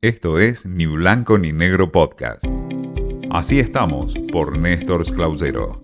Esto es Ni Blanco ni Negro Podcast. Así estamos por Néstor Clausero.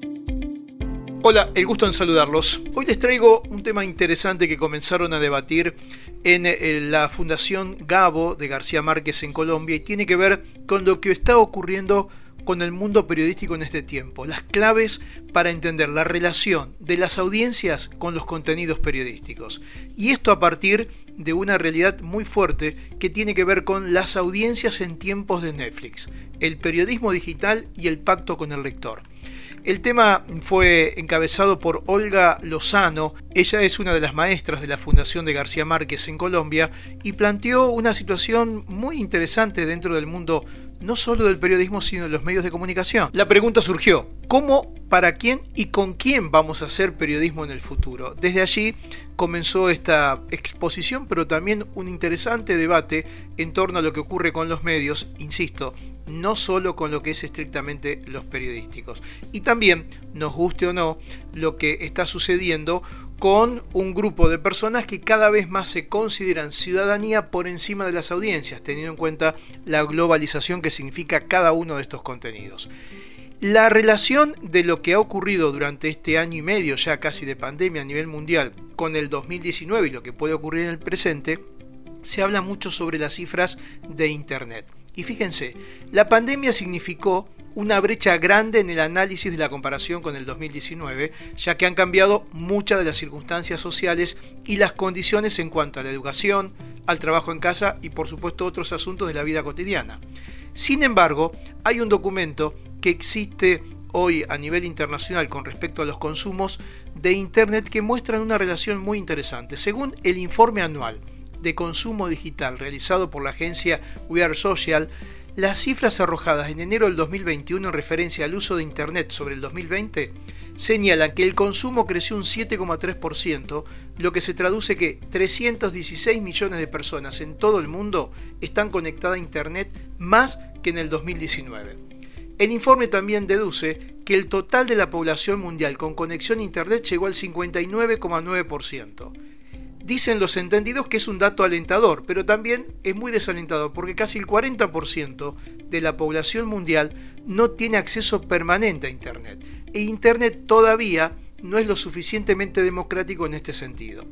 Hola, el gusto en saludarlos. Hoy les traigo un tema interesante que comenzaron a debatir en eh, la Fundación Gabo de García Márquez en Colombia y tiene que ver con lo que está ocurriendo con el mundo periodístico en este tiempo, las claves para entender la relación de las audiencias con los contenidos periodísticos. Y esto a partir de una realidad muy fuerte que tiene que ver con las audiencias en tiempos de Netflix, el periodismo digital y el pacto con el lector. El tema fue encabezado por Olga Lozano, ella es una de las maestras de la Fundación de García Márquez en Colombia y planteó una situación muy interesante dentro del mundo no solo del periodismo, sino de los medios de comunicación. La pregunta surgió, ¿cómo, para quién y con quién vamos a hacer periodismo en el futuro? Desde allí comenzó esta exposición, pero también un interesante debate en torno a lo que ocurre con los medios, insisto, no solo con lo que es estrictamente los periodísticos. Y también, nos guste o no, lo que está sucediendo con un grupo de personas que cada vez más se consideran ciudadanía por encima de las audiencias, teniendo en cuenta la globalización que significa cada uno de estos contenidos. La relación de lo que ha ocurrido durante este año y medio ya casi de pandemia a nivel mundial con el 2019 y lo que puede ocurrir en el presente, se habla mucho sobre las cifras de Internet. Y fíjense, la pandemia significó una brecha grande en el análisis de la comparación con el 2019, ya que han cambiado muchas de las circunstancias sociales y las condiciones en cuanto a la educación, al trabajo en casa y por supuesto otros asuntos de la vida cotidiana. Sin embargo, hay un documento que existe hoy a nivel internacional con respecto a los consumos de Internet que muestran una relación muy interesante. Según el informe anual de consumo digital realizado por la agencia We Are Social, las cifras arrojadas en enero del 2021 en referencia al uso de Internet sobre el 2020 señalan que el consumo creció un 7,3%, lo que se traduce que 316 millones de personas en todo el mundo están conectadas a Internet más que en el 2019. El informe también deduce que el total de la población mundial con conexión a Internet llegó al 59,9%. Dicen los entendidos que es un dato alentador, pero también es muy desalentador porque casi el 40% de la población mundial no tiene acceso permanente a Internet. E Internet todavía no es lo suficientemente democrático en este sentido.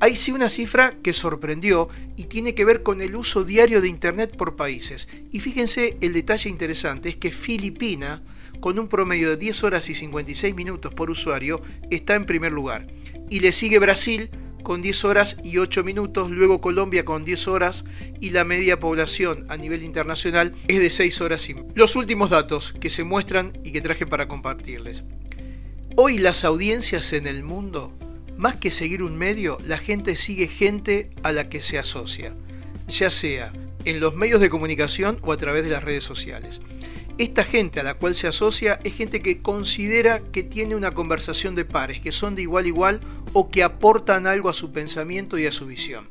Hay sí una cifra que sorprendió y tiene que ver con el uso diario de Internet por países. Y fíjense el detalle interesante, es que Filipina, con un promedio de 10 horas y 56 minutos por usuario, está en primer lugar. Y le sigue Brasil con 10 horas y 8 minutos, luego Colombia con 10 horas y la media población a nivel internacional es de 6 horas y. Los últimos datos que se muestran y que traje para compartirles. Hoy las audiencias en el mundo, más que seguir un medio, la gente sigue gente a la que se asocia, ya sea en los medios de comunicación o a través de las redes sociales. Esta gente a la cual se asocia es gente que considera que tiene una conversación de pares, que son de igual a igual o que aportan algo a su pensamiento y a su visión.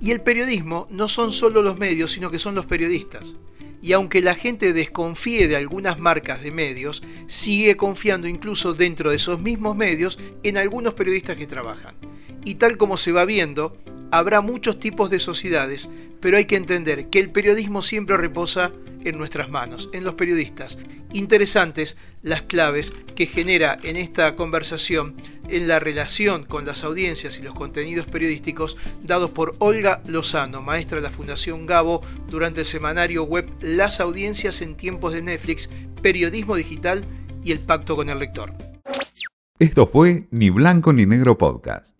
Y el periodismo no son solo los medios, sino que son los periodistas. Y aunque la gente desconfíe de algunas marcas de medios, sigue confiando incluso dentro de esos mismos medios en algunos periodistas que trabajan. Y tal como se va viendo, habrá muchos tipos de sociedades, pero hay que entender que el periodismo siempre reposa en nuestras manos, en los periodistas. Interesantes las claves que genera en esta conversación en la relación con las audiencias y los contenidos periodísticos dados por Olga Lozano, maestra de la Fundación Gabo, durante el semanario web Las audiencias en tiempos de Netflix, periodismo digital y el pacto con el lector. Esto fue Ni Blanco ni Negro Podcast.